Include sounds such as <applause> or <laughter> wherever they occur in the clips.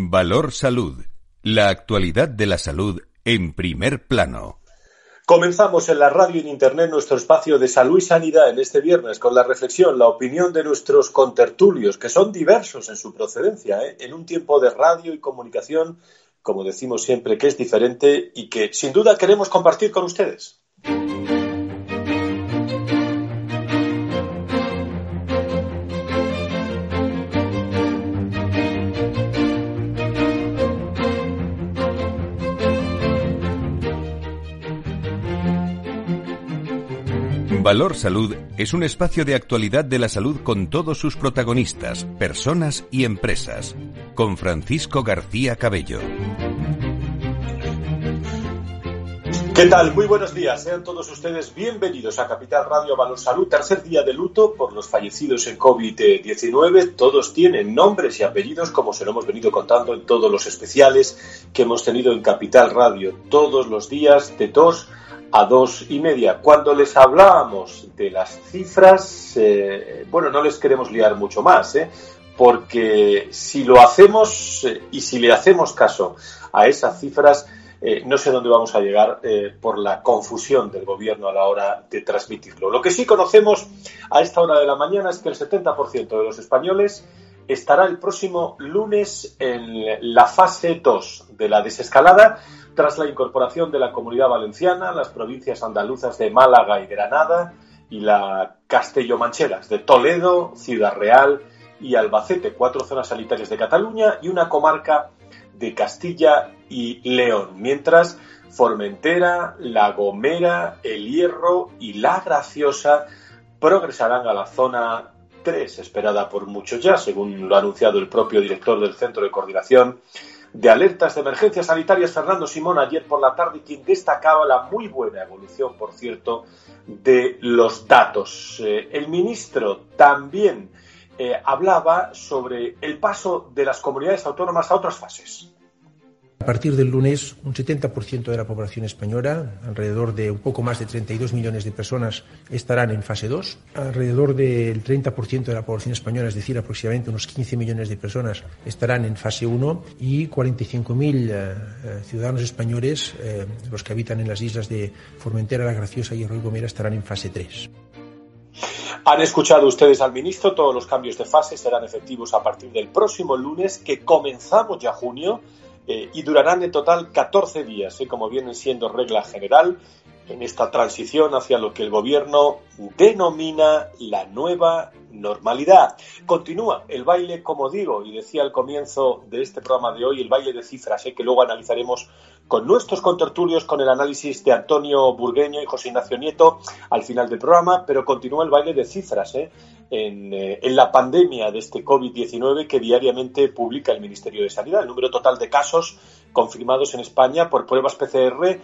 Valor Salud. La actualidad de la salud en primer plano. Comenzamos en la radio y en Internet nuestro espacio de salud y sanidad en este viernes con la reflexión, la opinión de nuestros contertulios, que son diversos en su procedencia, ¿eh? en un tiempo de radio y comunicación, como decimos siempre, que es diferente y que sin duda queremos compartir con ustedes. Valor Salud es un espacio de actualidad de la salud con todos sus protagonistas, personas y empresas. Con Francisco García Cabello. ¿Qué tal? Muy buenos días. Sean todos ustedes bienvenidos a Capital Radio Valor Salud, tercer día de luto por los fallecidos en COVID-19. Todos tienen nombres y apellidos, como se lo hemos venido contando en todos los especiales que hemos tenido en Capital Radio, todos los días de dos a dos y media. Cuando les hablábamos de las cifras, eh, bueno, no les queremos liar mucho más, ¿eh? porque si lo hacemos eh, y si le hacemos caso a esas cifras, no sé dónde vamos a llegar por la confusión del gobierno a la hora de transmitirlo. Lo que sí conocemos a esta hora de la mañana es que el 70% de los españoles estará el próximo lunes en la fase 2 de la desescalada tras la incorporación de la Comunidad Valenciana, las provincias andaluzas de Málaga y Granada y la Castello-Mancheras de Toledo, Ciudad Real y Albacete, cuatro zonas sanitarias de Cataluña y una comarca de Castilla y León, mientras Formentera, La Gomera, El Hierro y La Graciosa progresarán a la zona 3, esperada por muchos ya, según lo ha anunciado el propio director del Centro de Coordinación de alertas de emergencias sanitarias, Fernando Simón, ayer por la tarde, quien destacaba la muy buena evolución, por cierto, de los datos. Eh, el ministro también eh, hablaba sobre el paso de las comunidades autónomas a otras fases. A partir del lunes, un 70% de la población española, alrededor de un poco más de 32 millones de personas, estarán en fase 2. Alrededor del 30% de la población española, es decir, aproximadamente unos 15 millones de personas, estarán en fase 1 y 45.000 eh, eh, ciudadanos españoles, eh, los que habitan en las islas de Formentera, La Graciosa y Arroyo Gomera, estarán en fase 3. Han escuchado ustedes al ministro, todos los cambios de fase serán efectivos a partir del próximo lunes, que comenzamos ya junio eh, y durarán en total 14 días, ¿eh? como viene siendo regla general en esta transición hacia lo que el gobierno denomina la nueva normalidad. Continúa el baile, como digo, y decía al comienzo de este programa de hoy, el baile de cifras, ¿eh? que luego analizaremos con nuestros contertulios, con el análisis de Antonio Burgueño y José Ignacio Nieto al final del programa, pero continúa el baile de cifras. ¿eh? Eh, en, la pandemia de este COVID-19 que diariamente publica el Ministerio de Sanidad. El número total de casos confirmados en España por pruebas PCR eh,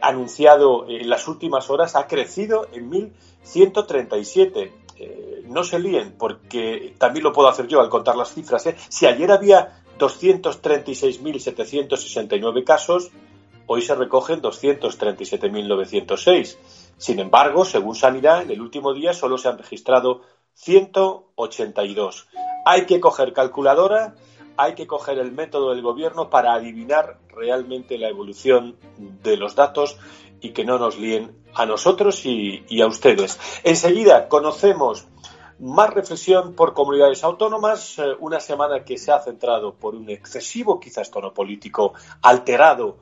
anunciado en las últimas horas ha crecido en 1.137. Eh, no se líen, porque también lo puedo hacer yo al contar las cifras. Si ayer había 236.769 casos, hoy se recogen 237.906. Sin embargo, según Sanidad, en el último día solo se han registrado 182. Hay que coger calculadora, hay que coger el método del gobierno para adivinar realmente la evolución de los datos y que no nos líen a nosotros y, y a ustedes. Enseguida conocemos más reflexión por comunidades autónomas, eh, una semana que se ha centrado por un excesivo quizás tono político alterado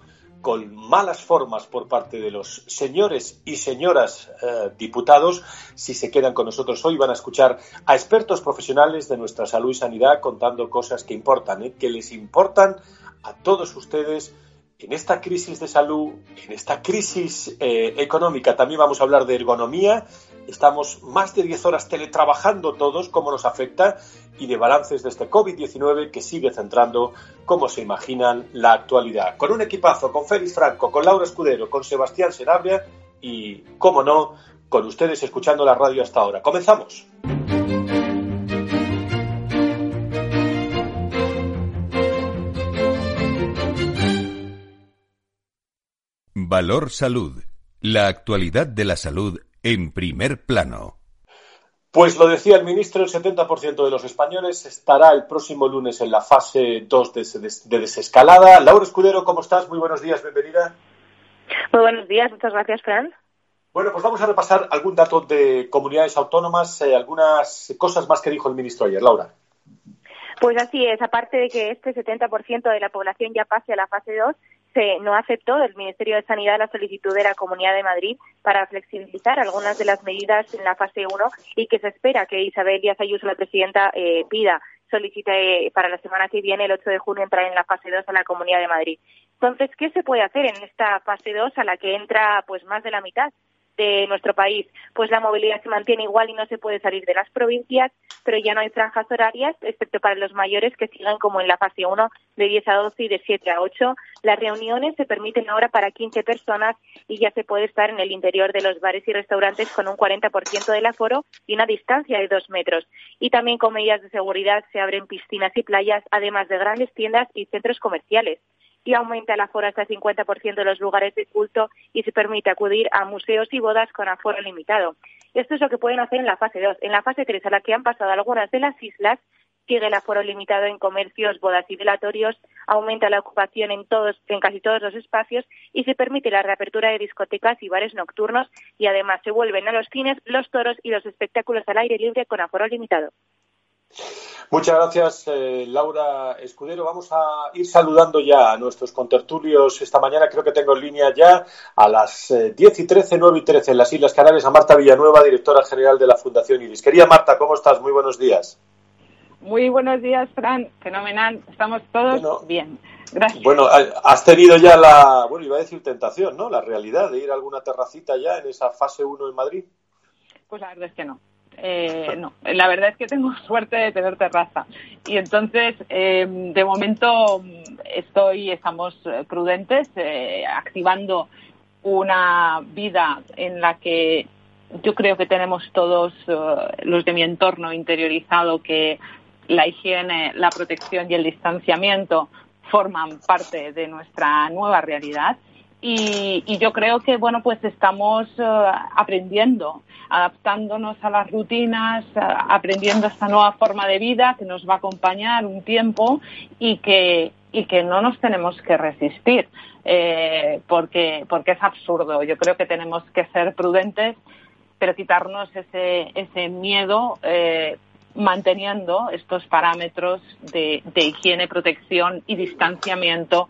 con malas formas por parte de los señores y señoras eh, diputados. Si se quedan con nosotros hoy van a escuchar a expertos profesionales de nuestra salud y sanidad contando cosas que importan, ¿eh? que les importan a todos ustedes en esta crisis de salud, en esta crisis eh, económica. También vamos a hablar de ergonomía Estamos más de 10 horas teletrabajando todos, cómo nos afecta, y de balances de este COVID-19 que sigue centrando, como se imaginan, la actualidad. Con un equipazo, con Félix Franco, con Laura Escudero, con Sebastián Serabria y, cómo no, con ustedes escuchando la radio hasta ahora. Comenzamos. Valor Salud. La actualidad de la salud en primer plano. Pues lo decía el ministro, el 70% de los españoles estará el próximo lunes en la fase 2 de, desescalada. Laura Escudero, ¿cómo estás? Muy buenos días, bienvenida. Muy buenos días, muchas gracias, Fran. Bueno, pues vamos a repasar algún dato de comunidades autónomas, eh, algunas cosas más que dijo el ministro ayer. Laura. Pues así es, aparte de que este 70% de la población ya pase a la fase 2, se no aceptó del Ministerio de Sanidad la solicitud de la Comunidad de Madrid para flexibilizar algunas de las medidas en la fase 1 y que se espera que Isabel Díaz Ayuso, la presidenta, eh, pida solicite para la semana que viene, el 8 de junio, entrar en la fase 2 a la Comunidad de Madrid. Entonces, ¿qué se puede hacer en esta fase 2 a la que entra pues más de la mitad de nuestro país, pues la movilidad se mantiene igual y no se puede salir de las provincias, pero ya no hay franjas horarias, excepto para los mayores que sigan como en la fase 1 de 10 a 12 y de 7 a 8. Las reuniones se permiten ahora para 15 personas y ya se puede estar en el interior de los bares y restaurantes con un 40% del aforo y una distancia de dos metros. Y también con medidas de seguridad se abren piscinas y playas, además de grandes tiendas y centros comerciales y aumenta el aforo hasta el 50% de los lugares de culto y se permite acudir a museos y bodas con aforo limitado. Esto es lo que pueden hacer en la fase 2. En la fase 3, a la que han pasado algunas de las islas, sigue el aforo limitado en comercios, bodas y velatorios, aumenta la ocupación en todos, en casi todos los espacios y se permite la reapertura de discotecas y bares nocturnos y además se vuelven a los cines, los toros y los espectáculos al aire libre con aforo limitado. Muchas gracias, eh, Laura Escudero. Vamos a ir saludando ya a nuestros contertulios esta mañana. Creo que tengo en línea ya a las 10 eh, y 13, 9 y 13 en las Islas Canarias a Marta Villanueva, directora general de la Fundación Iris. Quería Marta, ¿cómo estás? Muy buenos días. Muy buenos días, Fran. Fenomenal. Estamos todos bien. Gracias. Bueno, has tenido ya la, bueno, iba a decir tentación, ¿no? La realidad de ir a alguna terracita ya en esa fase 1 en Madrid. Pues la verdad es que no. Eh, no, la verdad es que tengo <laughs> suerte de tener terraza. Y entonces, eh, de momento, estoy, estamos prudentes, eh, activando una vida en la que yo creo que tenemos todos los de mi entorno interiorizado que la higiene, la protección y el distanciamiento forman parte de nuestra nueva realidad y, yo creo que bueno pues estamos eh, aprendiendo adaptándonos a las rutinas eh, aprendiendo esta nueva forma de vida que nos va a acompañar un tiempo y que y que no nos tenemos que resistir eh, porque porque es absurdo. Yo creo que tenemos que ser prudentes pero quitarnos ese ese miedo manteniendo estos parámetros de higiene protección y distanciamiento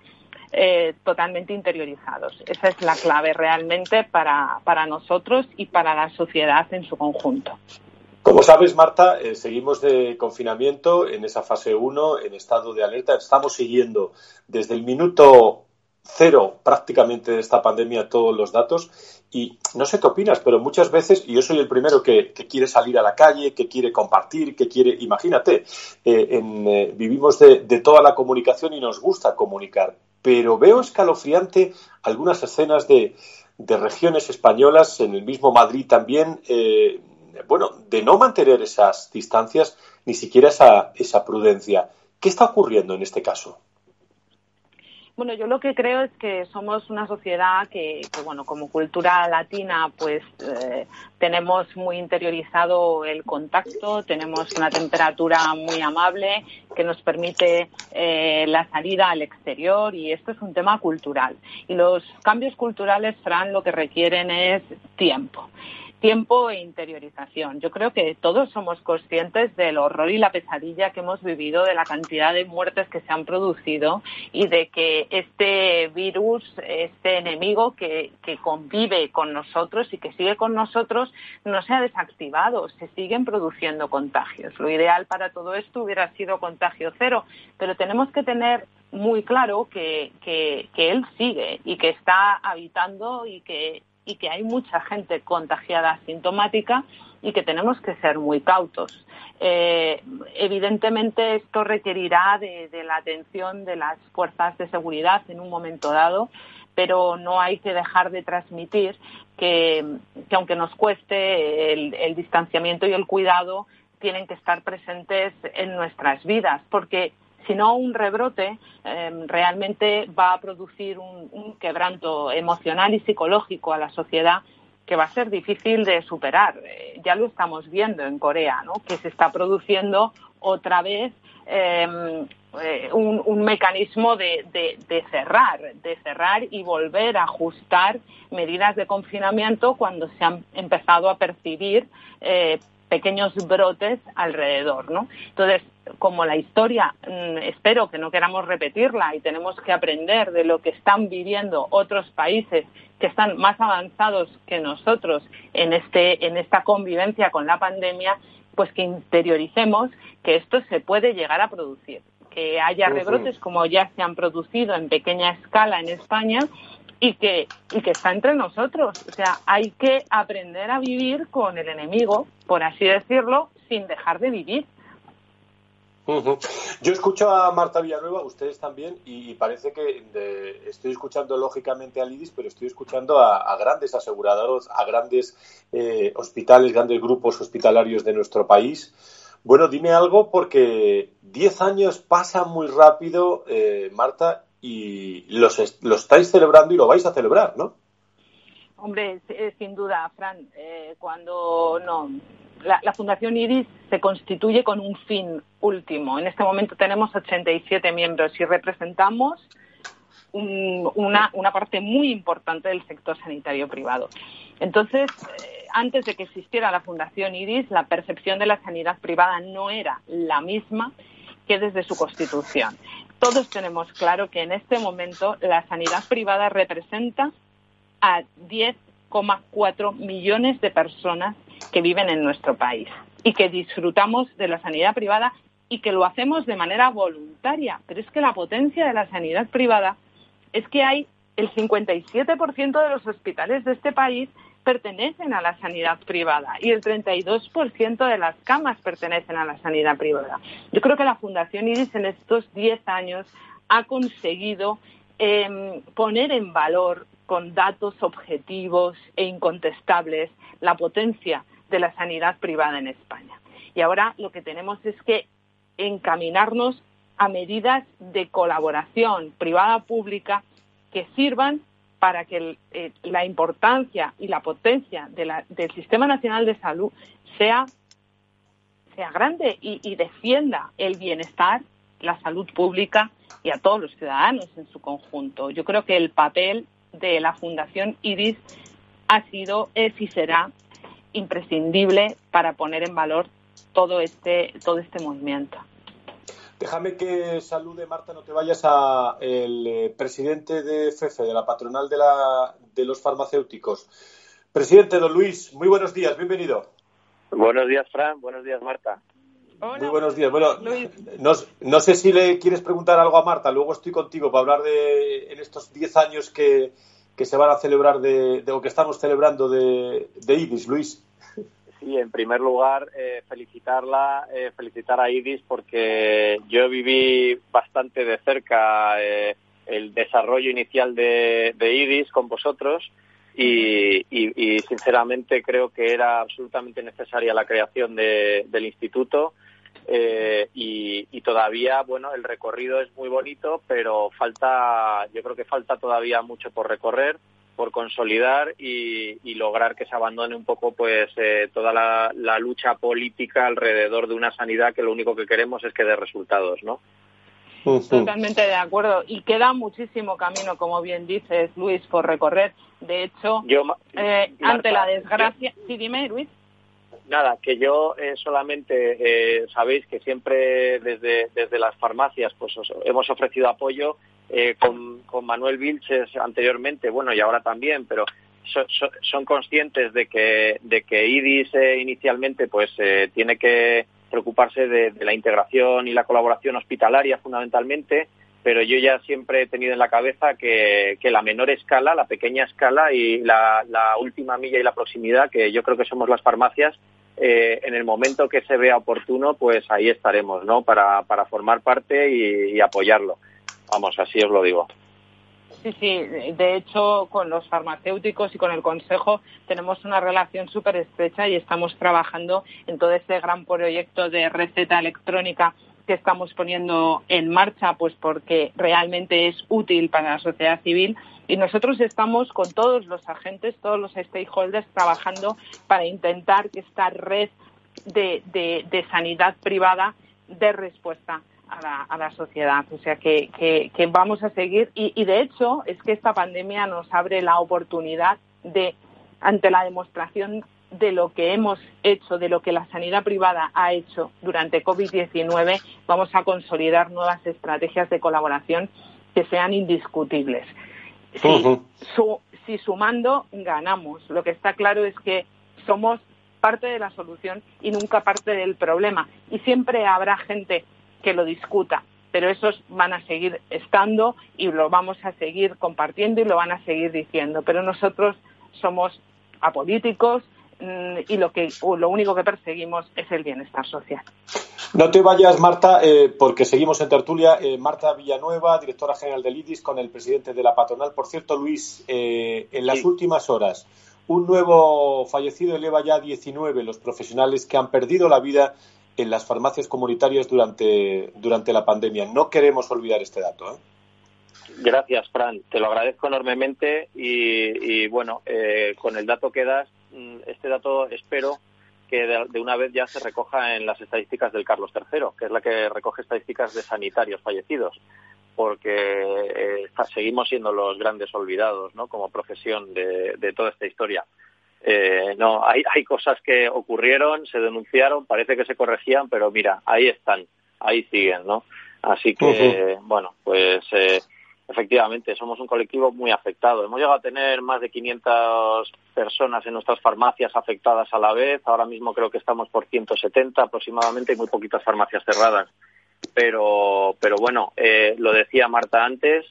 eh, totalmente interiorizados. Esa es la clave realmente para, para nosotros y para la sociedad en su conjunto. Como sabes, Marta, eh, seguimos de confinamiento en esa fase 1, en estado de alerta. Estamos siguiendo desde el minuto cero prácticamente de esta pandemia todos los datos. Y no sé qué opinas, pero muchas veces, y yo soy el primero que, quiere salir a la calle, que quiere compartir, que quiere, imagínate, eh, vivimos de, toda la comunicación y nos gusta comunicar, pero veo escalofriante algunas escenas de, regiones españolas, en el mismo Madrid también, eh, bueno, de no mantener esas distancias, ni siquiera esa, esa prudencia. ¿Qué está ocurriendo en este caso? Bueno, yo lo que creo es que somos una sociedad que, bueno, como cultura latina, pues eh, tenemos muy interiorizado el contacto, tenemos una temperatura muy amable que nos permite eh, la salida al exterior y esto es un tema cultural. Y los cambios culturales, Fran, lo que requieren es tiempo tiempo e interiorización. Yo creo que todos somos conscientes del horror y la pesadilla que hemos vivido, de la cantidad de muertes que se han producido y de que este virus, este enemigo que, que convive con nosotros y que sigue con nosotros, no se ha desactivado. Se siguen produciendo contagios. Lo ideal para todo esto hubiera sido contagio cero, pero tenemos que tener muy claro que, que, que él sigue y que está habitando y que y que hay mucha gente contagiada asintomática y que tenemos que ser muy cautos. Eh, evidentemente esto requerirá de, la atención de las fuerzas de seguridad en un momento dado, pero no hay que dejar de transmitir que, aunque nos cueste el, distanciamiento y el cuidado, tienen que estar presentes en nuestras vidas, porque si no un rebrote em, realmente va a producir un, quebranto emocional y psicológico a la sociedad que va a ser difícil de superar. Eh, ya lo estamos viendo en Corea, ¿no? que se está produciendo otra vez em, eh, un, mecanismo de, cerrar, de cerrar y volver a ajustar medidas de confinamiento cuando se han empezado a percibir eh, pequeños brotes alrededor, ¿no? Entonces, como la historia, mm, espero que no queramos repetirla y tenemos que aprender de lo que están viviendo otros países que están más avanzados que nosotros en, este, en esta convivencia con la pandemia, pues que interioricemos que esto se puede llegar a producir, que haya rebrotes como ya se han producido en pequeña escala en España y que, y que está entre nosotros. O sea, hay que aprender a vivir con el enemigo, por así decirlo, sin dejar de vivir. Yo escucho a Marta Villanueva, ustedes también, y parece que estoy escuchando lógicamente a Lidis, pero estoy escuchando a, grandes aseguradoras, a grandes eh, hospitales, grandes grupos hospitalarios de nuestro país. Bueno, dime algo porque 10 años pasan muy rápido, eh, Marta, y los, estáis celebrando y lo vais a celebrar, ¿no? Hombre, eh, sin duda, Fran, eh, cuando no, la, Fundación IRIS se constituye con un fin último. En este momento tenemos 87 miembros y representamos una, una, parte muy importante del sector sanitario privado. Entonces, eh, antes de que existiera la Fundación IRIS, la percepción de la sanidad privada no era la misma que desde su constitución todos tenemos claro que en este momento la sanidad privada representa a 10,4 millones de personas que viven en nuestro país y que disfrutamos de la sanidad privada y que lo hacemos de manera voluntaria. Pero es que la potencia de la sanidad privada es que hay el 57% de los hospitales de este país pertenecen a la sanidad privada y el 32% de las camas pertenecen a la sanidad privada. Yo creo que la Fundación IRIS en estos 10 años ha conseguido em, poner en valor con datos objetivos e incontestables la potencia de la sanidad privada en España. Y ahora lo que tenemos es que encaminarnos a medidas de colaboración privada-pública que sirvan para que eh, la importancia y la potencia del Sistema Nacional de Salud sea, sea grande y, defienda el bienestar, la salud pública y a todos los ciudadanos en su conjunto. Yo creo que el papel de la Fundación IRIS ha sido, es y será imprescindible para poner en valor todo este, todo este movimiento. Déjame que salude, Marta, no te vayas a el eh, presidente de FEFE, de la patronal de, la, de los farmacéuticos. Presidente, don Luis, muy buenos días, bienvenido. Buenos días, Fran, buenos días, Marta. muy buenos días. Bueno, no, sé si le quieres preguntar algo a Marta, luego estoy contigo para hablar de en estos 10 años que, se van a celebrar de, de, o que estamos celebrando de, de IBIS, Luis. Sí, en primer lugar, eh, felicitarla, eh, felicitar a IDIS porque yo viví bastante de cerca eh, el desarrollo inicial de, IDIS con vosotros y, sinceramente creo que era absolutamente necesaria la creación del instituto y, y, todavía, bueno, el recorrido es muy bonito, pero falta, yo creo que falta todavía mucho por recorrer por consolidar y, lograr que se abandone un poco pues eh, toda la, lucha política alrededor de una sanidad que lo único que queremos es que dé resultados, ¿no? Totalmente de acuerdo. Y queda muchísimo camino, como bien dices, Luis, por recorrer. De hecho, eh, ante la desgracia... sí, dime, Luis. Nada, que yo eh, solamente sabéis que siempre desde, desde las farmacias pues hemos ofrecido apoyo eh, con, Manuel Vilches anteriormente, bueno, y ahora también, pero son conscientes de que, de que IDIS eh, inicialmente pues eh, tiene que preocuparse de, la integración y la colaboración hospitalaria fundamentalmente, pero yo ya siempre he tenido en la cabeza que, la menor escala, la pequeña escala y la, última milla y la proximidad, que yo creo que somos las farmacias, en el momento que se vea oportuno, pues ahí estaremos, ¿no? Para formar parte y apoyarlo. Vamos, así os lo digo. Sí, sí. De hecho, con los farmacéuticos y con el Consejo tenemos una relación súper estrecha y estamos trabajando en todo este gran proyecto de receta electrónica que estamos poniendo en marcha, pues porque realmente es útil para la sociedad civil. Y nosotros estamos con todos los agentes, todos los stakeholders, trabajando para intentar que esta red de, sanidad privada dé respuesta a la, sociedad. O sea, que, vamos a seguir. Y, y, de hecho, es que esta pandemia nos abre la oportunidad de, ante la demostración de lo que hemos hecho, de lo que la sanidad privada ha hecho durante COVID-19, vamos a consolidar nuevas estrategias de colaboración que sean indiscutibles. Si, sumando, ganamos. Lo que está claro es que somos parte de la solución y nunca parte del problema. Y siempre habrá gente que lo discuta, pero esos van a seguir estando y lo vamos a seguir compartiendo y lo van a seguir diciendo. Pero nosotros somos apolíticos, Mm, y lo que lo único que perseguimos es el bienestar social. No te vayas, Marta, eh, porque seguimos en tertulia. Eh, Marta Villanueva, directora general del IDIS, con el presidente de la patronal. Por cierto, Luis, eh, en las últimas horas, un nuevo fallecido eleva ya a 19 los profesionales que han perdido la vida en las farmacias comunitarias durante, durante la pandemia. No queremos olvidar este dato. Gracias, Fran. Te lo agradezco enormemente y, bueno, con el dato que das, Mm, este dato espero que de, una vez ya se recoja en las estadísticas del Carlos III, que es la que recoge estadísticas de sanitarios fallecidos, porque eh, seguimos siendo los grandes olvidados, ¿no? Como profesión de, toda esta historia. Eh, no, hay, hay cosas que ocurrieron, se denunciaron, parece que se corregían, pero mira, ahí están, ahí siguen, ¿no? Así que, bueno, pues eh, Efectivamente, somos un colectivo muy afectado. Hemos llegado a tener más de 500 personas en nuestras farmacias afectadas a la vez. Ahora mismo creo que estamos por 170 aproximadamente y muy poquitas farmacias cerradas. Pero, pero bueno, eh, lo decía Marta antes,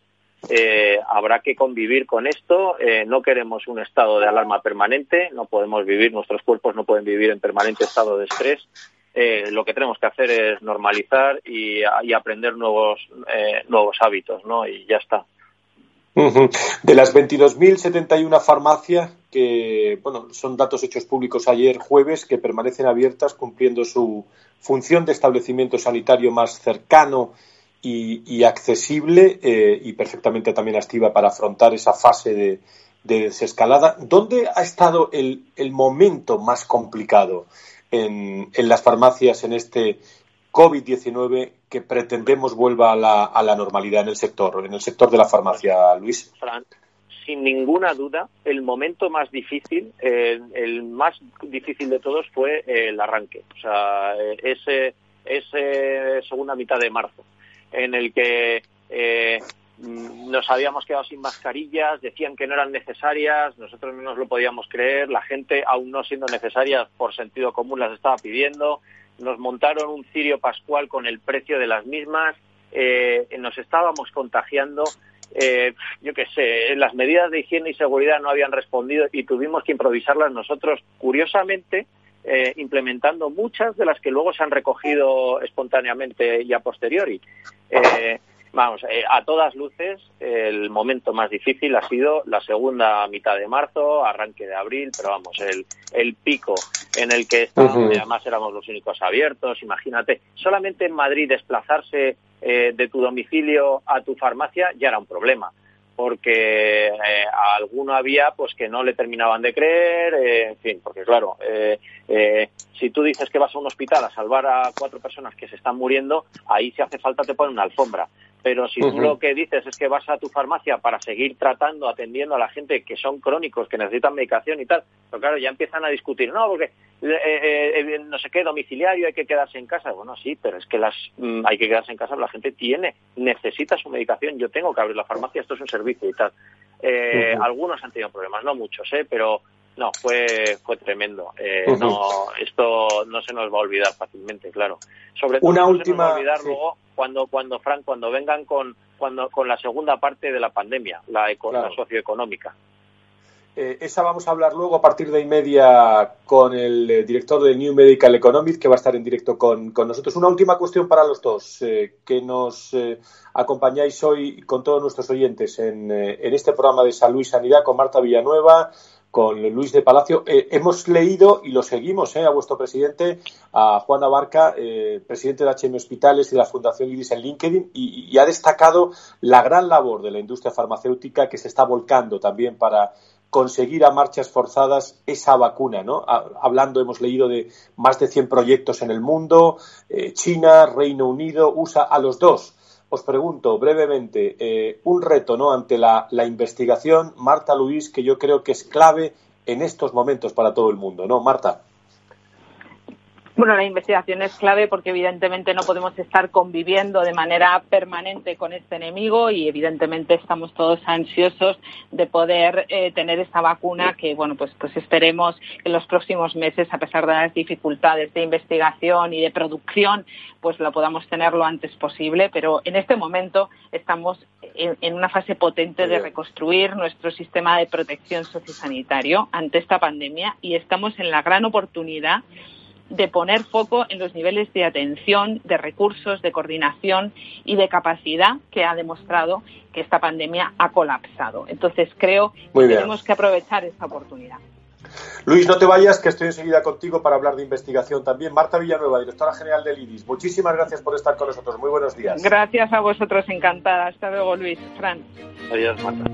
eh, habrá que convivir con esto. Eh, no queremos un estado de alarma permanente. No podemos vivir, nuestros cuerpos no pueden vivir en permanente estado de estrés. Eh, lo que tenemos que hacer es normalizar y, aprender nuevos, nuevos hábitos, ¿no? Y ya está. De las 22.071 farmacias que, bueno, son datos hechos públicos ayer jueves, que permanecen abiertas cumpliendo su función de establecimiento sanitario más cercano y, accesible eh, y perfectamente también activa para afrontar esa fase de, desescalada. ¿Dónde ha estado el, el momento más complicado? en, las farmacias en este COVID-19 que pretendemos vuelva a la, a la, normalidad en el sector, en el sector de la farmacia, Luis? sin ninguna duda, el momento más difícil, el más difícil de todos fue el arranque. O sea, ese, ese segunda mitad de marzo, en el que eh, nos habíamos quedado sin mascarillas, decían que no eran necesarias, nosotros no nos lo podíamos creer, la gente, aún no siendo necesarias por sentido común, las estaba pidiendo, nos montaron un cirio pascual con el precio de las mismas, eh, nos estábamos contagiando, eh, yo qué sé, las medidas de higiene y seguridad no habían respondido y tuvimos que improvisarlas nosotros, curiosamente, eh, implementando muchas de las que luego se han recogido espontáneamente y a posteriori. Eh, Vamos, eh, a todas luces, el momento más difícil ha sido la segunda mitad de marzo, arranque de abril, pero vamos, el, el pico en el que estábamos, además éramos los únicos abiertos, imagínate, solamente en Madrid desplazarse eh, de tu domicilio a tu farmacia ya era un problema porque eh, alguno había pues que no le terminaban de creer, eh, en fin, porque claro, eh, eh, si tú dices que vas a un hospital a salvar a cuatro personas que se están muriendo, ahí si hace falta te ponen una alfombra. Pero si tú lo que dices es que vas a tu farmacia para seguir tratando, atendiendo a la gente que son crónicos, que necesitan medicación y tal, pero claro, ya empiezan a discutir, no, porque no sé qué, domiciliario, hay que quedarse en casa. Bueno, sí, pero es que las mm, hay que quedarse en casa, la gente tiene, necesita su medicación, yo tengo que abrir la farmacia, esto es un servicio y tal. Eh, algunos han tenido problemas, no muchos, ¿eh? pero no, fue, fue tremendo. Eh, no, esto no se nos va a olvidar fácilmente, claro. Sobre todo Una no última, se nos va a olvidar luego cuando, cuando, Frank, cuando vengan con, cuando, con la segunda parte de la pandemia, la, la socioeconómica. Eh, esa vamos a hablar luego a partir de y media con el eh, director de New Medical Economics, que va a estar en directo con, nosotros. Una última cuestión para los dos, eh, que nos acompañáis hoy con todos nuestros oyentes en, en, este programa de Salud y Sanidad con Marta Villanueva, con Luis de Palacio. hemos leído y lo seguimos a vuestro presidente, a Juan Abarca, presidente de HM Hospitales y de la Fundación IRIS en LinkedIn, y, y ha destacado la gran labor de la industria farmacéutica que se está volcando también para conseguir a marchas forzadas esa vacuna, ¿no? Hablando, hemos leído de más de 100 proyectos en el mundo, eh, China, Reino Unido, USA, a los dos. Os pregunto brevemente, eh, un reto, ¿no? Ante la, la investigación, Marta Luis, que yo creo que es clave en estos momentos para todo el mundo, ¿no? Marta. Bueno, la investigación es clave porque evidentemente no podemos estar conviviendo de manera permanente con este enemigo y evidentemente estamos todos ansiosos de poder eh, tener esta vacuna que, bueno, pues, pues esperemos en los próximos meses, a pesar de las dificultades de investigación y de producción, pues la podamos tener lo antes posible. Pero en este momento estamos en, en una fase potente de reconstruir nuestro sistema de protección sociosanitario ante esta pandemia y estamos en la gran oportunidad de poner foco en los niveles de atención, de recursos, de coordinación y de capacidad que ha demostrado que esta pandemia ha colapsado. Entonces creo que tenemos que aprovechar esta oportunidad. Luis, no te vayas, que estoy enseguida contigo para hablar de investigación también. Marta Villanueva, directora general del IRIS. Muchísimas gracias por estar con nosotros. Muy buenos días. Gracias a vosotros, encantada. Hasta luego, Luis. Fran. Adiós, Marta.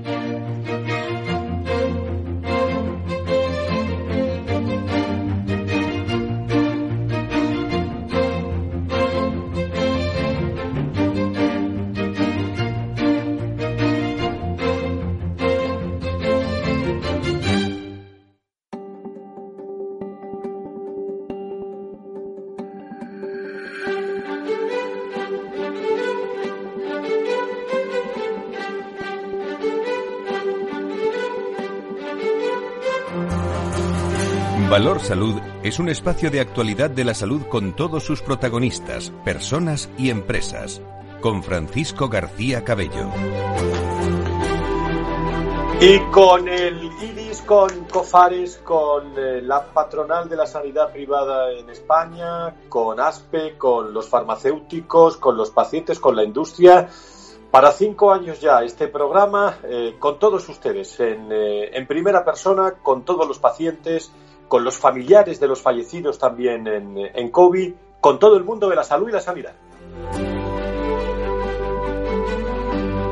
Valor Salud es un espacio de actualidad de la salud con todos sus protagonistas, personas y empresas. Con Francisco García Cabello. Y con el IDIS, con COFARES, con eh, la patronal de la sanidad privada en España, con ASPE, con los farmacéuticos, con los pacientes, con la industria. Para cinco años ya este programa eh, con todos ustedes, en, eh, en primera persona, con todos los pacientes, con los familiares de los fallecidos también en, COVID, con todo el mundo de la salud y la sanidad.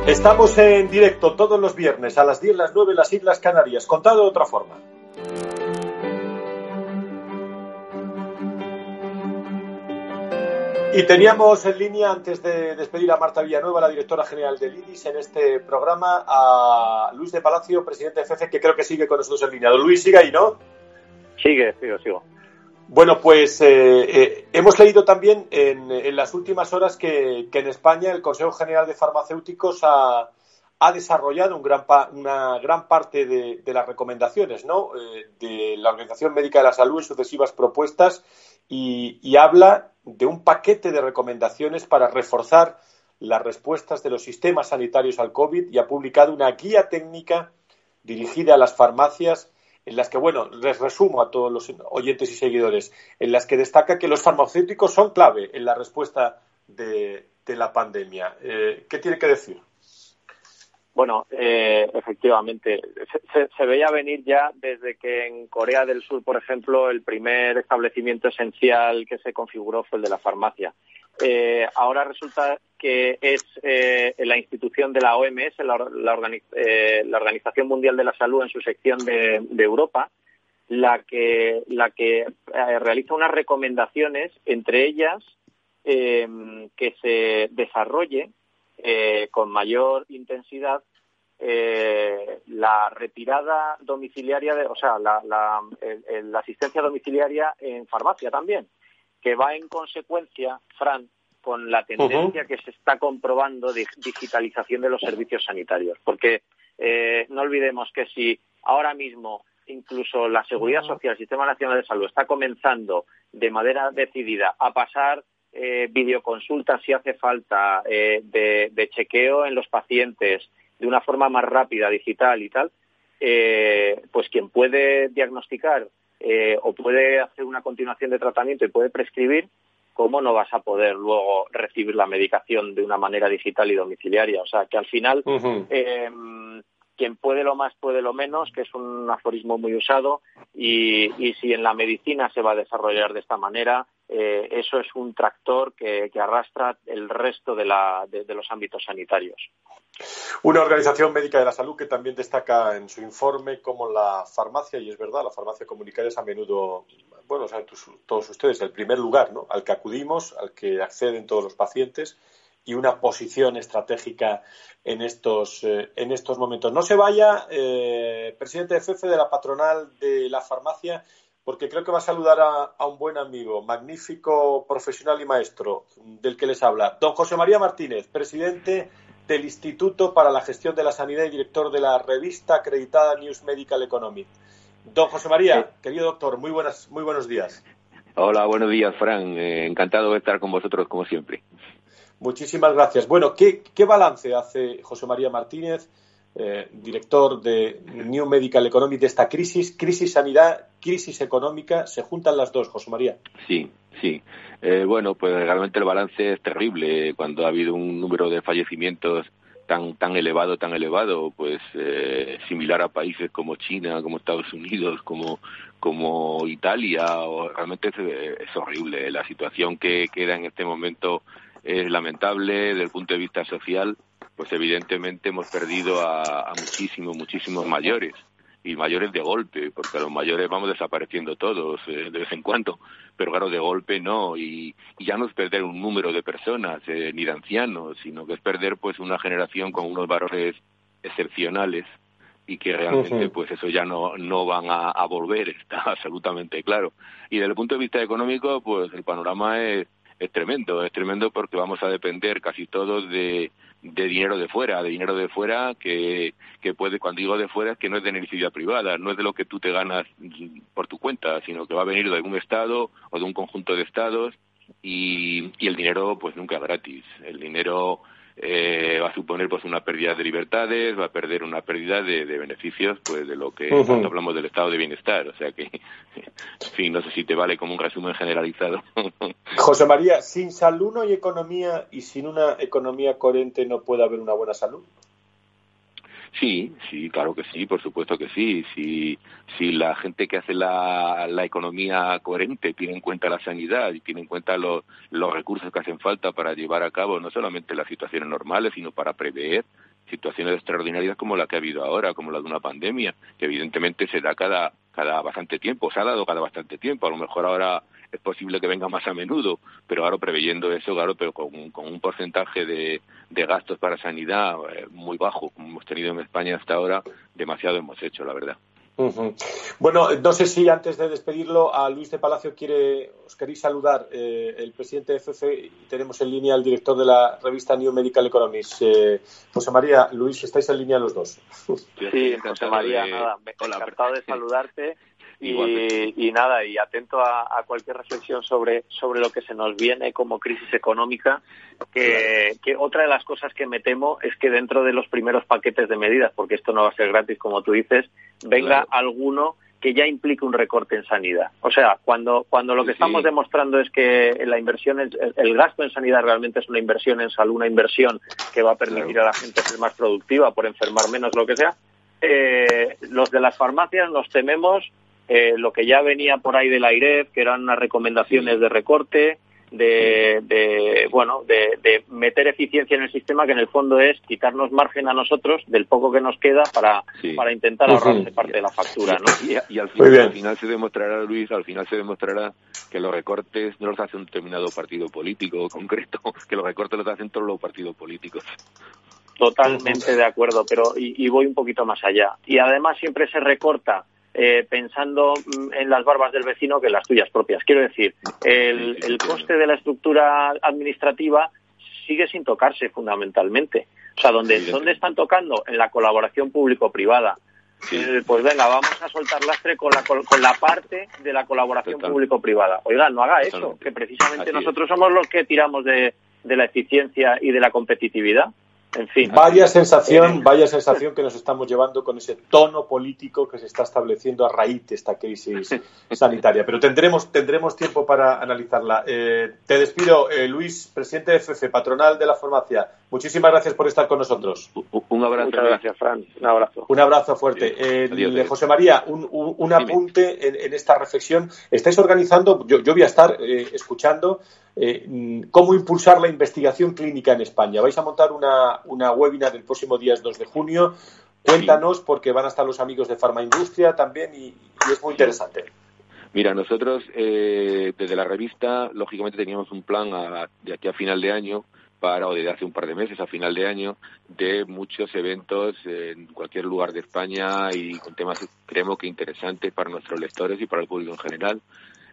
Estamos en directo todos los viernes a las 10, las 9 en las Islas Canarias, contado de otra forma. Y teníamos en línea, antes de despedir a Marta Villanueva, la directora general del IDIS, en este programa, a Luis de Palacio, presidente de FECE, que creo que sigue con nosotros en línea. Luis, sigue ahí, ¿no? Sigue, sigo, sigo. Bueno, pues eh, eh, hemos leído también en, las últimas horas que, en España el Consejo General de Farmacéuticos ha, desarrollado un gran una gran parte de, las recomendaciones ¿no? Eh, de la Organización Médica de la Salud en sucesivas propuestas y, habla de un paquete de recomendaciones para reforzar las respuestas de los sistemas sanitarios al COVID y ha publicado una guía técnica dirigida a las farmacias en las que, bueno, les resumo a todos los oyentes y seguidores, en las que destaca que los farmacéuticos son clave en la respuesta de, la pandemia. Eh, ¿Qué tiene que decir? Bueno, eh, efectivamente, se, veía venir ya desde que en Corea del Sur, por ejemplo, el primer establecimiento esencial que se configuró fue el de la farmacia. Eh, ahora resulta que es eh, la institución de la OMS, eh, la, Organización Mundial de la Salud en su sección de, Europa, la que, la que realiza unas recomendaciones, entre ellas que se desarrolle con mayor intensidad la retirada domiciliaria, de, o sea, la asistencia domiciliaria en farmacia también que va en consecuencia, Fran, con la tendencia que se está comprobando de digitalización de los servicios sanitarios. Porque eh, no olvidemos que si ahora mismo incluso la Seguridad Social, el Sistema Nacional de Salud, está comenzando de manera decidida a pasar eh, videoconsultas si hace falta, eh, de, chequeo en los pacientes de una forma más rápida, digital y tal, eh, pues quien puede diagnosticar eh, o puede hacer una continuación de tratamiento y puede prescribir, ¿cómo no vas a poder luego recibir la medicación de una manera digital y domiciliaria? O sea, que al final quien puede lo más puede lo menos, que es un aforismo muy usado, y, si en la medicina se va a desarrollar de esta manera, eh, eso es un tractor que, arrastra el resto de, los ámbitos sanitarios. Una organización médica de la salud que también destaca en su informe como la farmacia, y es verdad, la farmacia comunitaria es a menudo, bueno, saben todos ustedes, el primer lugar ¿no? al que acudimos, al que acceden todos los pacientes y una posición estratégica en estos, eh, en estos momentos. No se vaya, eh, presidente jefe de la patronal de la farmacia, porque creo que va a saludar a, un buen amigo, magnífico profesional y maestro del que les habla, don José María Martínez, presidente del Instituto para la Gestión de la Sanidad y director de la revista acreditada News Medical Economic. Don José María, querido doctor, muy, buenas, muy buenos días. Hola, buenos días, Fran. Eh, encantado de estar con vosotros como siempre. Muchísimas gracias. Bueno, ¿qué, balance hace José María Martínez, eh, director de New Medical Economy, de esta crisis? Crisis sanidad, crisis económica, ¿se juntan las dos, José María? Sí, sí. Eh, bueno, pues realmente el balance es terrible. Cuando ha habido un número de fallecimientos tan tan elevado, tan elevado, pues eh, similar a países como China, como Estados Unidos, como como Italia, realmente es, es horrible la situación que queda en este momento es lamentable desde el punto de vista social, pues evidentemente hemos perdido a, muchísimos, muchísimos mayores y mayores de golpe, porque a los mayores vamos desapareciendo todos eh, de vez en cuando, pero claro, de golpe no, y, ya no es perder un número de personas eh, ni de ancianos, sino que es perder pues una generación con unos valores excepcionales y que realmente pues eso ya no, no van a, a volver, <laughs> está absolutamente claro. Y desde el punto de vista económico, pues el panorama es es tremendo, es tremendo porque vamos a depender casi todos de, de dinero de fuera, de dinero de fuera que, que puede, cuando digo de fuera, es que no es de necesidad privada, no es de lo que tú te ganas por tu cuenta, sino que va a venir de algún estado o de un conjunto de estados y, y el dinero pues nunca es gratis. El dinero eh, va a suponer pues una pérdida de libertades, va a perder una pérdida de, beneficios pues de lo que cuando hablamos del estado de bienestar, o sea que <laughs> en fin, no sé si te vale como un resumen generalizado. <laughs> José María, sin salud no hay economía y sin una economía coherente no puede haber una buena salud. Sí, sí, claro que sí, por supuesto que sí. Si, si la gente que hace la, la economía coherente tiene en cuenta la sanidad y tiene en cuenta los, los recursos que hacen falta para llevar a cabo no solamente las situaciones normales, sino para prever situaciones extraordinarias como la que ha habido ahora, como la de una pandemia, que evidentemente se da cada, cada bastante tiempo, se ha dado cada bastante tiempo. A lo mejor ahora es posible que venga más a menudo, pero ahora preveyendo eso, claro, pero con, con un porcentaje de, de, gastos para sanidad eh, muy bajo, como hemos tenido en España hasta ahora, demasiado hemos hecho, la verdad. Bueno, no sé si antes de despedirlo a Luis de Palacio quiere, os queréis saludar eh, el presidente de FF y tenemos en línea al director de la revista New Medical Economics. Eh, José María, Luis, estáis en línea los dos. Sí, José María, nada, encantado de saludarte y, nada, y atento a, cualquier reflexión sobre, sobre lo que se nos viene como crisis económica, que, que, otra de las cosas que me temo es que dentro de los primeros paquetes de medidas, porque esto no va a ser gratis como tú dices, venga alguno que ya implique un recorte en sanidad. O sea, cuando, cuando lo que estamos demostrando es que la inversión, el, el, gasto en sanidad realmente es una inversión en salud, una inversión que va a permitir a la gente ser más productiva, por enfermar menos, lo que sea, eh, los de las farmacias nos tememos eh, lo que ya venía por ahí del aire, que eran unas recomendaciones de recorte, de, bueno, de, meter eficiencia en el sistema, que en el fondo es quitarnos margen a nosotros del poco que nos queda para, para intentar ahorrarse parte de la factura, ¿no? Y, al, final, se demostrará, Luis, al final se demostrará que los recortes no los hace un determinado partido político concreto, <laughs> que los recortes los hacen todos los partidos políticos. Totalmente de acuerdo, pero y voy un poquito más allá. Y además siempre se recorta eh, pensando mm, en las barbas del vecino que en las tuyas propias. Quiero decir, el, el coste de la estructura administrativa sigue sin tocarse fundamentalmente. O sea, ¿dónde, ¿dónde están tocando? En la colaboración público-privada. Eh, pues venga, vamos a soltar lastre con la, con, la parte de la colaboración público-privada. Oiga, no haga eso, que precisamente nosotros somos los que tiramos de, de la eficiencia y de la competitividad. En fin. Vaya sensación, vaya sensación que nos estamos llevando con ese tono político que se está estableciendo a raíz de esta crisis <laughs> sanitaria. Pero tendremos, tendremos tiempo para analizarla. Eh, te despido, eh, Luis, presidente de FF, patronal de la farmacia. Muchísimas gracias por estar con nosotros. Un abrazo. Muchas gracias, Fran. Un abrazo. Un abrazo fuerte. Eh, José María, un, un, apunte en, en, esta reflexión. Estáis organizando, yo, yo voy a estar escuchando eh, cómo impulsar la investigación clínica en España. Vais a montar una, una webinar el próximo día 2 de junio. Cuéntanos, porque van a estar los amigos de Farmaindustria también y, es muy interesante. Mira, nosotros eh, desde la revista, lógicamente teníamos un plan de aquí a final de año para, o desde hace un par de meses a final de año, de muchos eventos en cualquier lugar de España y con temas, creemos que interesantes para nuestros lectores y para el público en general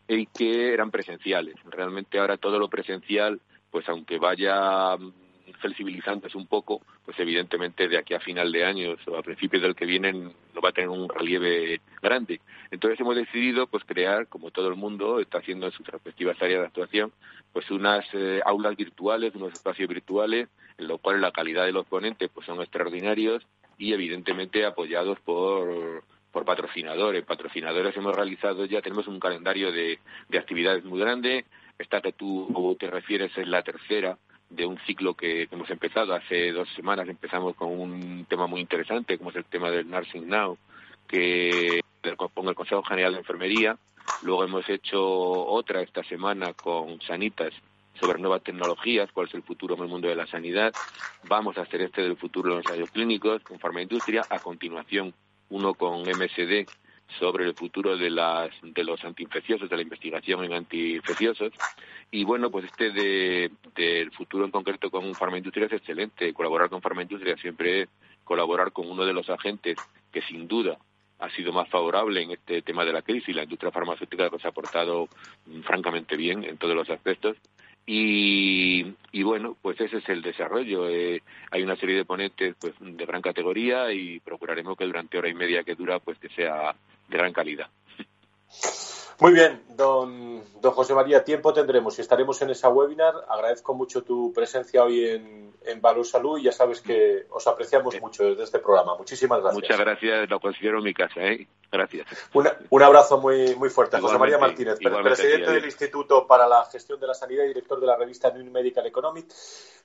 y que eran presenciales. Realmente ahora todo lo presencial, pues aunque vaya flexibilizándose un poco, pues evidentemente de aquí a final de año o a principios del que vienen no va a tener un relieve grande. Entonces hemos decidido pues crear, como todo el mundo está haciendo en sus respectivas áreas de actuación, pues unas eh, aulas virtuales, unos espacios virtuales, en los cuales la calidad de los ponentes pues son extraordinarios y evidentemente apoyados por por patrocinadores. Patrocinadores hemos realizado ya, tenemos un calendario de, de actividades muy grande. Esta que tú te refieres es la tercera de un ciclo que, hemos empezado hace dos semanas. Empezamos con un tema muy interesante, como es el tema del Nursing Now, que con el Consejo General de Enfermería. Luego hemos hecho otra esta semana con Sanitas sobre nuevas tecnologías, cuál es el futuro en el mundo de la sanidad. Vamos a hacer este del futuro de los ensayos clínicos con Farmaindustria. A continuación, uno con MSD sobre el futuro de, las, de los antiinfecciosos, de la investigación en antiinfecciosos. Y bueno, pues este de, del futuro en concreto con Farmaindustria es excelente. Colaborar con Farmaindustria siempre es colaborar con uno de los agentes que sin duda ha sido más favorable en este tema de la crisis. La industria farmacéutica nos ha aportado mm, francamente bien en todos los aspectos. Y, y, bueno, pues ese es el desarrollo. Eh, hay una serie de ponentes pues, de gran categoría y procuraremos que durante hora y media que dura pues que sea de gran calidad. Muy bien, don, don José María, tiempo tendremos y estaremos en esa webinar. Agradezco mucho tu presencia hoy en, en Valor Salud y ya sabes que os apreciamos mucho desde este programa. Muchísimas gracias. Muchas gracias, lo considero mi casa. ¿eh? Gracias. un abrazo muy, muy fuerte. José María Martínez, presidente del Instituto para la Gestión de la Sanidad y director de la revista New Medical Economic.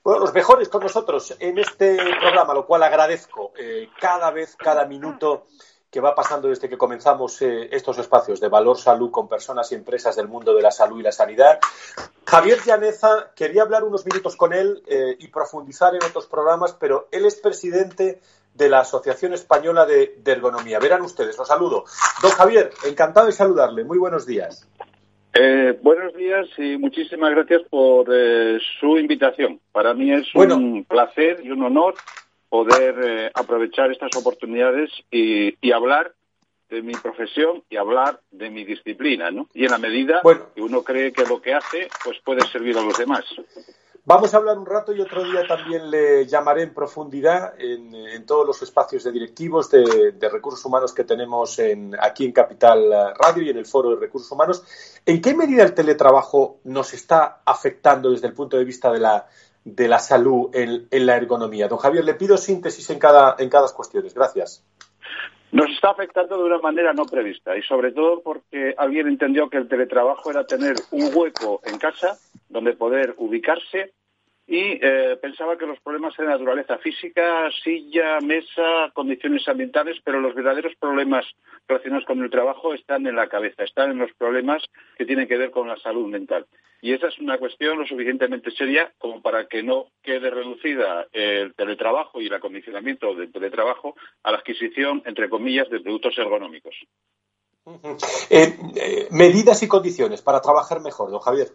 Bueno, los mejores con nosotros en este programa, lo cual agradezco eh, cada vez, cada minuto que va pasando desde que comenzamos eh, estos espacios de valor salud con personas y empresas del mundo de la salud y la sanidad. Javier Llaneza, quería hablar unos minutos con él eh, y profundizar en otros programas, pero él es presidente de la Asociación Española de, Ergonomía. Verán ustedes, los saludo. Don Javier, encantado de saludarle. Muy buenos días. Eh, buenos días y muchísimas gracias por su invitación. Para mí es un placer y un honor poder eh, aprovechar estas oportunidades y, hablar de mi profesión y hablar de mi disciplina, ¿no? Y en la medida que uno cree que lo que hace, pues puede servir a los demás. Vamos a hablar un rato y otro día también le llamaré en profundidad en, todos los espacios de directivos de, recursos humanos que tenemos en, aquí en Capital Radio y en el Foro de Recursos Humanos. ¿En qué medida el teletrabajo nos está afectando desde el punto de vista de la, de la salud en, la ergonomía. Don Javier, le pido síntesis en cada, en cada cuestión. Gracias. Nos está afectando de una manera no prevista y sobre todo porque alguien entendió que el teletrabajo era tener un hueco en casa donde poder ubicarse y eh, pensaba que los problemas de naturaleza física, silla, mesa, condiciones ambientales, pero los verdaderos problemas relacionados con el trabajo están en la cabeza, están en los problemas que tienen que ver con la salud mental. Y esa es una cuestión lo suficientemente seria como para que no quede reducida el teletrabajo y el acondicionamiento del teletrabajo a la adquisición, entre comillas, de productos ergonómicos. Eh, eh, medidas y condiciones para trabajar mejor, don Javier.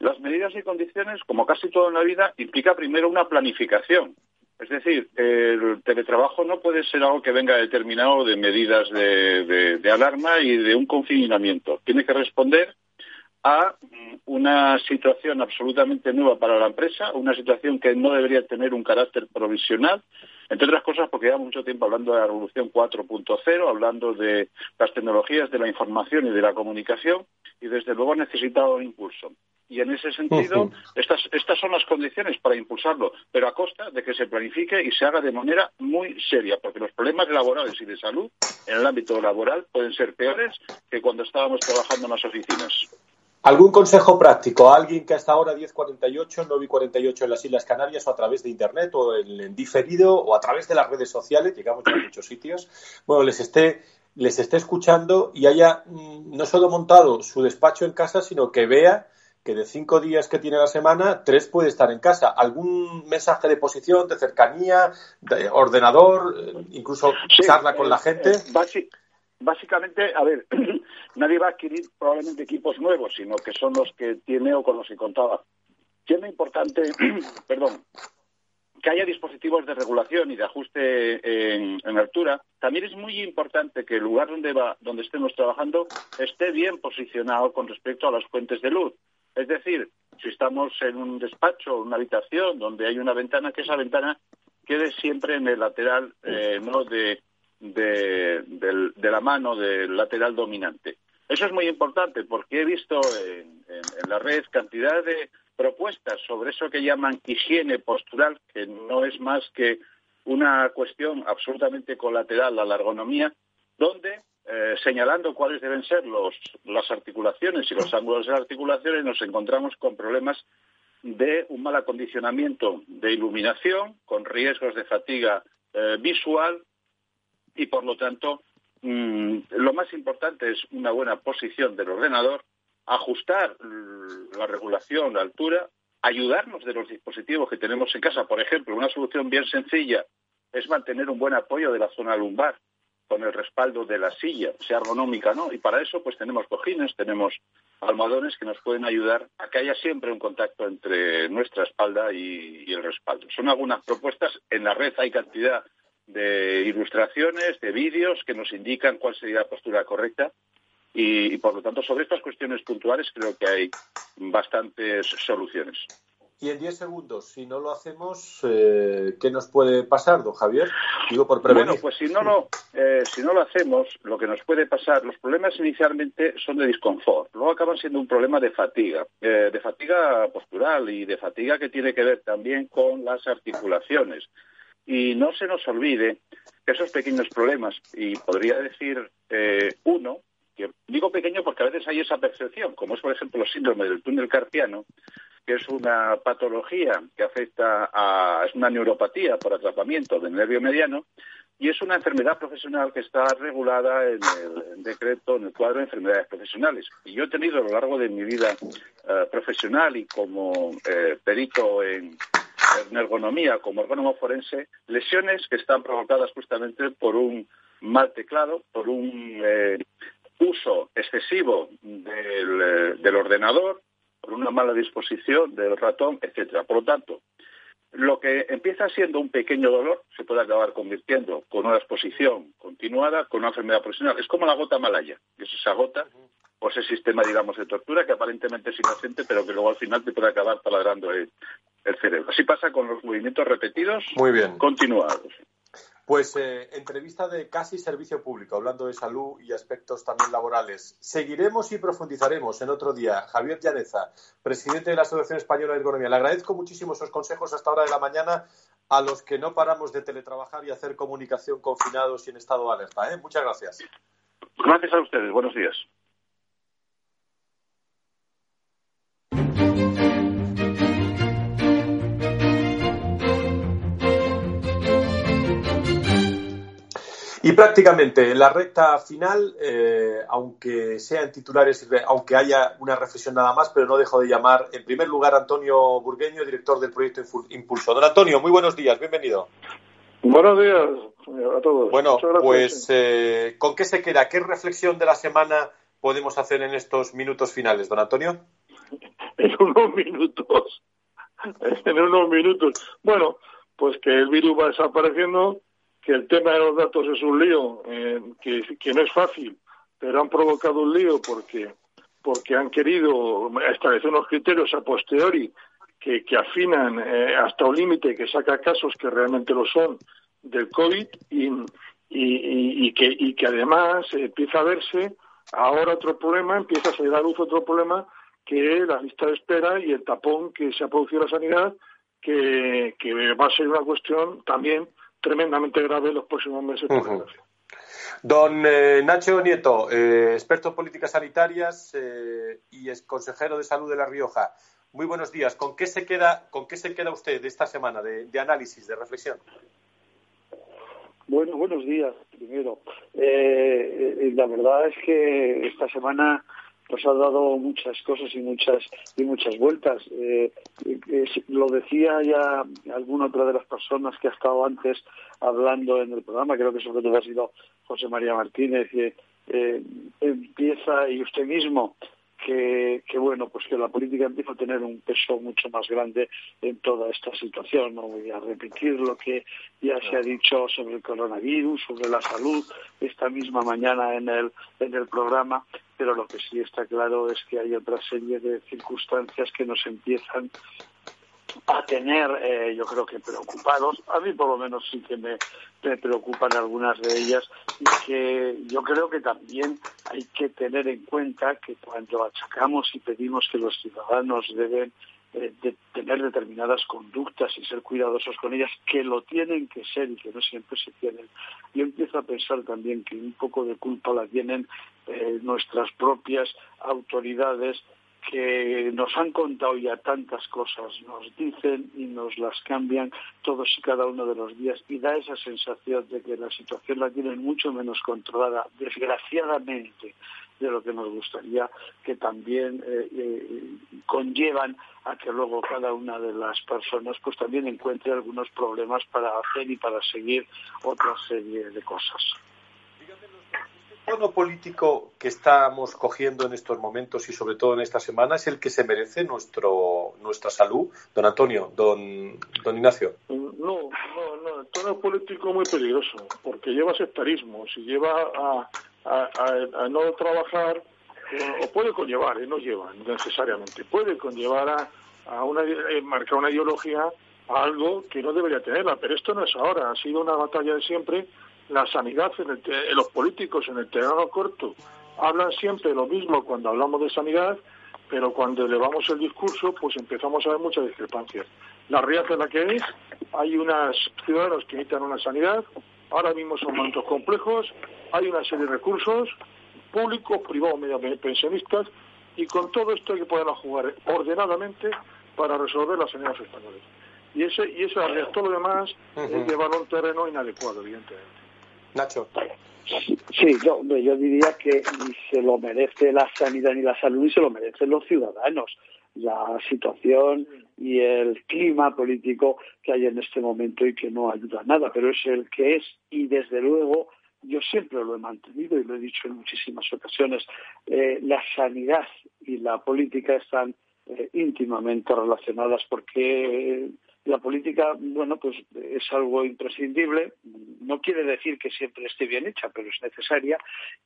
Las medidas y condiciones, como casi todo en la vida, implica primero una planificación. Es decir, el teletrabajo no puede ser algo que venga determinado de medidas de, alarma y de un confinamiento. Tiene que responder a una situación absolutamente nueva para la empresa, una situación que no debería tener un carácter provisional, entre otras cosas porque lleva mucho tiempo hablando de la revolución 4.0, hablando de las tecnologías de la información y de la comunicación, y desde luego ha necesitado impulso. Y en ese sentido estas, estas son las condiciones para impulsarlo, pero a costa de que se planifique y se haga de manera muy seria, porque los problemas laborales y de salud en el ámbito laboral pueden ser peores que cuando estábamos trabajando en las oficinas. ¿Algún consejo práctico a alguien que hasta ahora 1048, 948 en las Islas Canarias o a través de Internet o en, diferido o a través de las redes sociales, llegamos a muchos sitios, bueno, les esté, les esté escuchando y haya mm, no solo montado su despacho en casa, sino que vea que de cinco días que tiene la semana, tres puede estar en casa. ¿Algún mensaje de posición, de cercanía, de ordenador, eh, incluso charla con la eh, gente? Eh, básicamente, a ver, <clears throat> nadie va a adquirir probablemente equipos nuevos, sino que son los que tiene o con los que contaba. Siendo importante, <clears throat> perdón, que haya dispositivos de regulación y de ajuste en, altura, también es muy importante que el lugar donde, va, donde estemos trabajando esté bien posicionado con respecto a las fuentes de luz. Es decir, si estamos en un despacho o una habitación donde hay una ventana, que esa ventana quede siempre en el lateral eh, no de, de, la mano del lateral dominante. Eso es muy importante porque he visto en, la red cantidad de propuestas sobre eso que llaman higiene postural, que no es más que una cuestión absolutamente colateral a la ergonomía, donde eh, señalando cuáles deben ser las articulaciones y los ángulos de las articulaciones, nos encontramos con problemas de un mal acondicionamiento de iluminación, con riesgos de fatiga eh, visual y, por lo tanto, mm, lo más importante es una buena posición del ordenador, ajustar la regulación, la altura, ayudarnos de los dispositivos que tenemos en casa. Por ejemplo, una solución bien sencilla es mantener un buen apoyo de la zona lumbar con el respaldo de la silla, sea ergonómica, ¿no? Y para eso, pues tenemos cojines, tenemos almohadones que nos pueden ayudar a que haya siempre un contacto entre nuestra espalda y, el respaldo. Son algunas propuestas. En la red hay cantidad de ilustraciones, de vídeos que nos indican cuál sería la postura correcta. y, por lo tanto, sobre estas cuestiones puntuales creo que hay bastantes soluciones. Y en 10 segundos, si no lo hacemos, eh, ¿qué nos puede pasar, don Javier? Digo por prevenir. Bueno, pues si no, lo, eh, si no lo hacemos, lo que nos puede pasar, los problemas inicialmente son de disconfort, luego acaban siendo un problema de fatiga, eh, de fatiga postural y de fatiga que tiene que ver también con las articulaciones. Y no se nos olvide que esos pequeños problemas, y podría decir uno, digo pequeño porque a veces hay esa percepción, como es por ejemplo el síndrome del túnel carpiano, que es una patología que afecta a, es una neuropatía por atrapamiento del nervio mediano y es una enfermedad profesional que está regulada en el decreto, en el cuadro de enfermedades profesionales. Y yo he tenido a lo largo de mi vida eh, profesional y como eh, perito en, ergonomía, como ergónomo forense, lesiones que están provocadas justamente por un mal teclado, por un eh, uso excesivo del ordenador, por una mala disposición del ratón, etcétera. Por lo tanto, lo que empieza siendo un pequeño dolor se puede acabar convirtiendo con una exposición continuada, con una enfermedad profesional. Es como la gota malaya, que es esa gota o ese sistema, digamos, de tortura que aparentemente es inocente, pero que luego al final te puede acabar taladrando el, el cerebro. Así pasa con los movimientos repetidos, Muy bien. continuados. Pues eh, entrevista de casi servicio público, hablando de salud y aspectos también laborales. Seguiremos y profundizaremos en otro día. Javier Llaneza, presidente de la Asociación Española de Economía. Le agradezco muchísimo sus consejos hasta hora de la mañana a los que no paramos de teletrabajar y hacer comunicación confinados y en estado de alerta. ¿eh? Muchas gracias. Gracias a ustedes. Buenos días. Y prácticamente en la recta final, eh, aunque sean titulares, aunque haya una reflexión nada más, pero no dejo de llamar en primer lugar Antonio Burgueño, director del proyecto Impulso. Don Antonio, muy buenos días, bienvenido. Buenos días a todos. Bueno, pues eh, ¿con qué se queda? ¿Qué reflexión de la semana podemos hacer en estos minutos finales, don Antonio? <laughs> En unos minutos. <laughs> En unos minutos. Bueno, pues que el virus va desapareciendo que el tema de los datos es un lío, eh, que, no es fácil, pero han provocado un lío porque, porque han querido establecer unos criterios a posteriori que, que afinan eh, hasta un límite que saca casos que realmente lo son del COVID y, y, que, y que además empieza a verse ahora otro problema, empieza a salir a luz otro problema que la lista de espera y el tapón que se ha producido en la sanidad, que, va a ser una cuestión también tremendamente grave en los próximos meses. Don eh, Nacho Nieto, eh, experto en políticas sanitarias eh, y es consejero de salud de La Rioja. Muy buenos días. ¿Con qué se queda, con qué se queda usted de esta semana de, análisis, de reflexión? Bueno, buenos días, primero. la verdad es que esta semana nos ha dado muchas cosas y muchas y muchas vueltas. Eh, lo decía ya alguna otra de las personas que ha estado antes hablando en el programa, creo que sobre todo ha sido José María Martínez, que eh, empieza y usted mismo que, bueno, pues que la política empieza a tener un peso mucho más grande en toda esta situación. No voy a repetir lo que ya se ha dicho sobre el coronavirus, sobre la salud, esta misma mañana en el, en el programa, pero lo que sí está claro es que hay otra serie de circunstancias que nos empiezan a tener, eh, yo creo que preocupados. A mí por lo menos sí que me, preocupan algunas de ellas y que yo creo que también hay que tener en cuenta que cuando achacamos y pedimos que los ciudadanos deben eh, tener determinadas conductas y ser cuidadosos con ellas, que lo tienen que ser y que no siempre se tienen. Yo empiezo a pensar también que un poco de culpa la tienen eh, nuestras propias autoridades que nos han contado ya tantas cosas, nos dicen y nos las cambian todos y cada uno de los días y da esa sensación de que la situación la tienen mucho menos controlada, desgraciadamente, de lo que nos gustaría, que también eh, eh, conllevan a que luego cada una de las personas pues también encuentre algunos problemas para hacer y para seguir otra serie de cosas tono político que estamos cogiendo en estos momentos y sobre todo en esta semana es el que se merece nuestro nuestra salud, don Antonio, don, don Ignacio. No, no, no, el tono político es muy peligroso porque lleva sectarismo, si lleva a, no trabajar, o puede conllevar, y no lleva necesariamente, puede conllevar a, a una, eh, marcar una ideología a algo que no debería tenerla, pero esto no es ahora, ha sido una batalla de siempre la sanidad, en, los políticos en el terreno corto hablan siempre lo mismo cuando hablamos de sanidad, pero cuando elevamos el discurso, pues empezamos a ver muchas discrepancias. La realidad es la que es, hay unos ciudadanos que necesitan una sanidad, ahora mismo son momentos complejos, hay una serie de recursos públicos, privados, pensionistas, y con todo esto hay que poder jugar ordenadamente para resolver las sanidades españolas. Y ese, y esa todo lo demás es llevar un terreno inadecuado, evidentemente. Nacho. Sí, yo, diría que ni se lo merece la sanidad ni la salud, ni se lo merecen los ciudadanos. La situación y el clima político que hay en este momento y que no ayuda a nada, pero es el que es y desde luego yo siempre lo he mantenido y lo he dicho en muchísimas ocasiones, eh, la sanidad y la política están eh, íntimamente relacionadas porque la política, bueno, pues es algo imprescindible. No quiere decir que siempre esté bien hecha, pero es necesaria.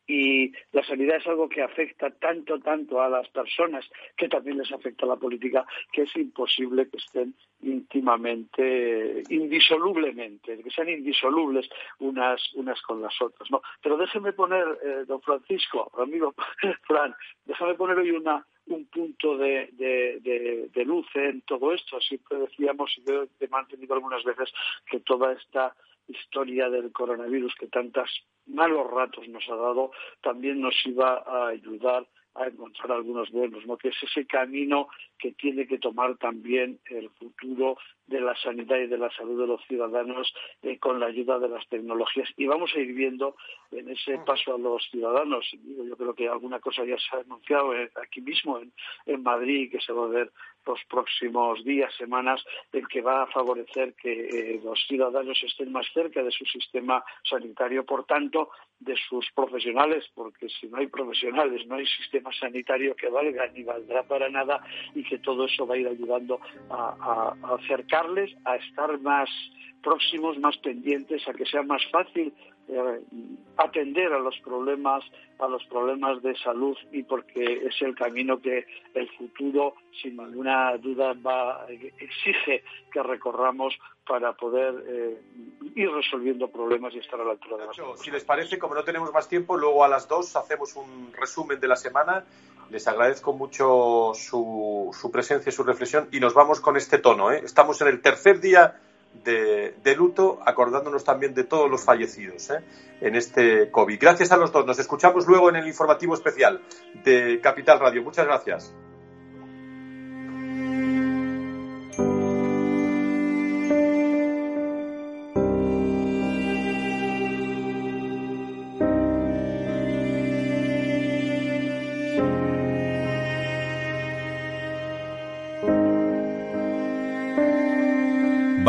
Y la sanidad es algo que afecta tanto, tanto a las personas, que también les afecta a la política, que es imposible que estén íntimamente, indisolublemente, que sean indisolubles unas, unas con las otras. ¿no? Pero déjeme poner, eh, don Francisco, amigo <laughs> Fran, déjame poner hoy una, un punto de, de, luz en todo esto. Siempre decíamos, y yo he mantenido algunas veces, que toda esta historia del coronavirus que tantos malos ratos nos ha dado, también nos iba a ayudar a encontrar algunos buenos, ¿no? que es ese camino que tiene que tomar también el futuro de la sanidad y de la salud de los ciudadanos eh, con la ayuda de las tecnologías. Y vamos a ir viendo en ese paso a los ciudadanos. Yo creo que alguna cosa ya se ha anunciado eh, aquí mismo en, en Madrid que se va a ver los próximos días, semanas, el que va a favorecer que eh, los ciudadanos estén más cerca de su sistema sanitario, por tanto, de sus profesionales, porque si no hay profesionales, no hay sistema sanitario que valga ni valdrá para nada y que todo eso va a ir ayudando a, a acercarles a estar más próximos, más pendientes, a que sea más fácil eh, atender a los problemas a los problemas de salud y porque es el camino que el futuro sin ninguna duda va exige que recorramos para poder eh, ir resolviendo problemas y estar a la altura de las cosas. Si les parece, como no tenemos más tiempo, luego a las dos hacemos un resumen de la semana. Les agradezco mucho su, su presencia y su reflexión y nos vamos con este tono. ¿eh? Estamos en el tercer día de, luto, acordándonos también de todos los fallecidos ¿eh? en este COVID. Gracias a los dos. Nos escuchamos luego en el informativo especial de Capital Radio. Muchas gracias.